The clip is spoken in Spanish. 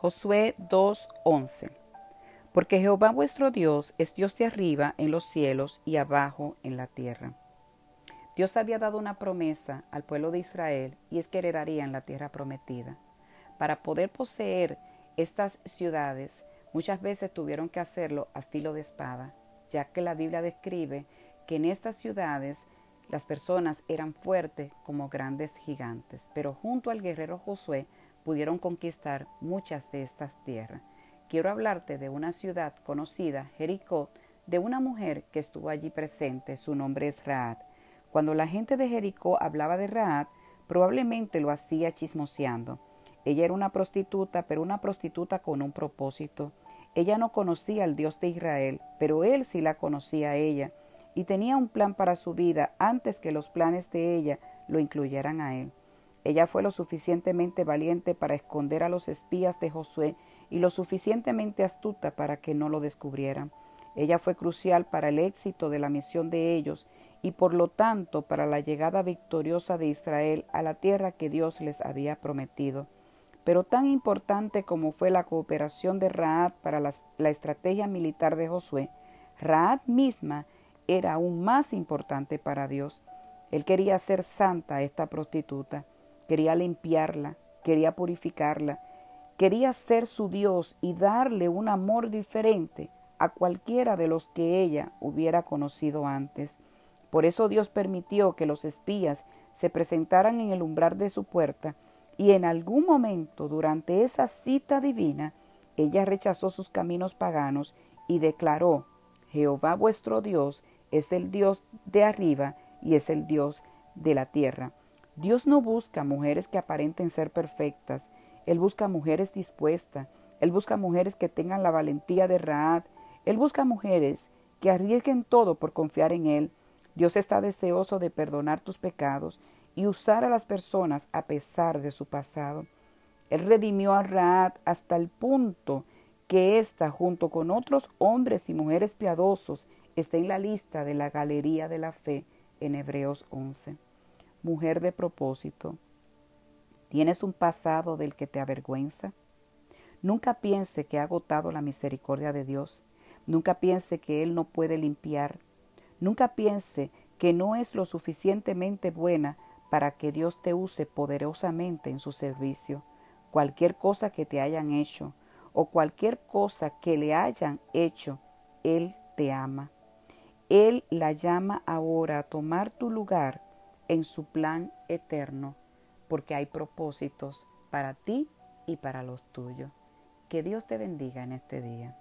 Josué 2:11 Porque Jehová vuestro Dios es Dios de arriba en los cielos y abajo en la tierra. Dios había dado una promesa al pueblo de Israel y es que heredarían la tierra prometida. Para poder poseer estas ciudades, muchas veces tuvieron que hacerlo a filo de espada, ya que la Biblia describe que en estas ciudades las personas eran fuertes como grandes gigantes, pero junto al guerrero Josué pudieron conquistar muchas de estas tierras. Quiero hablarte de una ciudad conocida, Jericó, de una mujer que estuvo allí presente. Su nombre es Raad. Cuando la gente de Jericó hablaba de Raad, probablemente lo hacía chismoseando. Ella era una prostituta, pero una prostituta con un propósito. Ella no conocía al Dios de Israel, pero él sí la conocía a ella, y tenía un plan para su vida antes que los planes de ella lo incluyeran a él. Ella fue lo suficientemente valiente para esconder a los espías de Josué y lo suficientemente astuta para que no lo descubrieran. Ella fue crucial para el éxito de la misión de ellos y por lo tanto para la llegada victoriosa de Israel a la tierra que Dios les había prometido. Pero tan importante como fue la cooperación de Raad para la, estrategia militar de Josué, Raad misma era aún más importante para Dios. Él quería hacer santa a esta prostituta quería limpiarla, quería purificarla, quería ser su Dios y darle un amor diferente a cualquiera de los que ella hubiera conocido antes. Por eso Dios permitió que los espías se presentaran en el umbral de su puerta y en algún momento durante esa cita divina ella rechazó sus caminos paganos y declaró Jehová vuestro Dios es el Dios de arriba y es el Dios de la tierra. Dios no busca mujeres que aparenten ser perfectas, Él busca mujeres dispuestas, Él busca mujeres que tengan la valentía de Raad, Él busca mujeres que arriesguen todo por confiar en Él. Dios está deseoso de perdonar tus pecados y usar a las personas a pesar de su pasado. Él redimió a Raad hasta el punto que ésta, junto con otros hombres y mujeres piadosos, está en la lista de la Galería de la Fe en Hebreos 11 mujer de propósito, ¿tienes un pasado del que te avergüenza? Nunca piense que ha agotado la misericordia de Dios. Nunca piense que Él no puede limpiar. Nunca piense que no es lo suficientemente buena para que Dios te use poderosamente en su servicio. Cualquier cosa que te hayan hecho o cualquier cosa que le hayan hecho, Él te ama. Él la llama ahora a tomar tu lugar en su plan eterno, porque hay propósitos para ti y para los tuyos. Que Dios te bendiga en este día.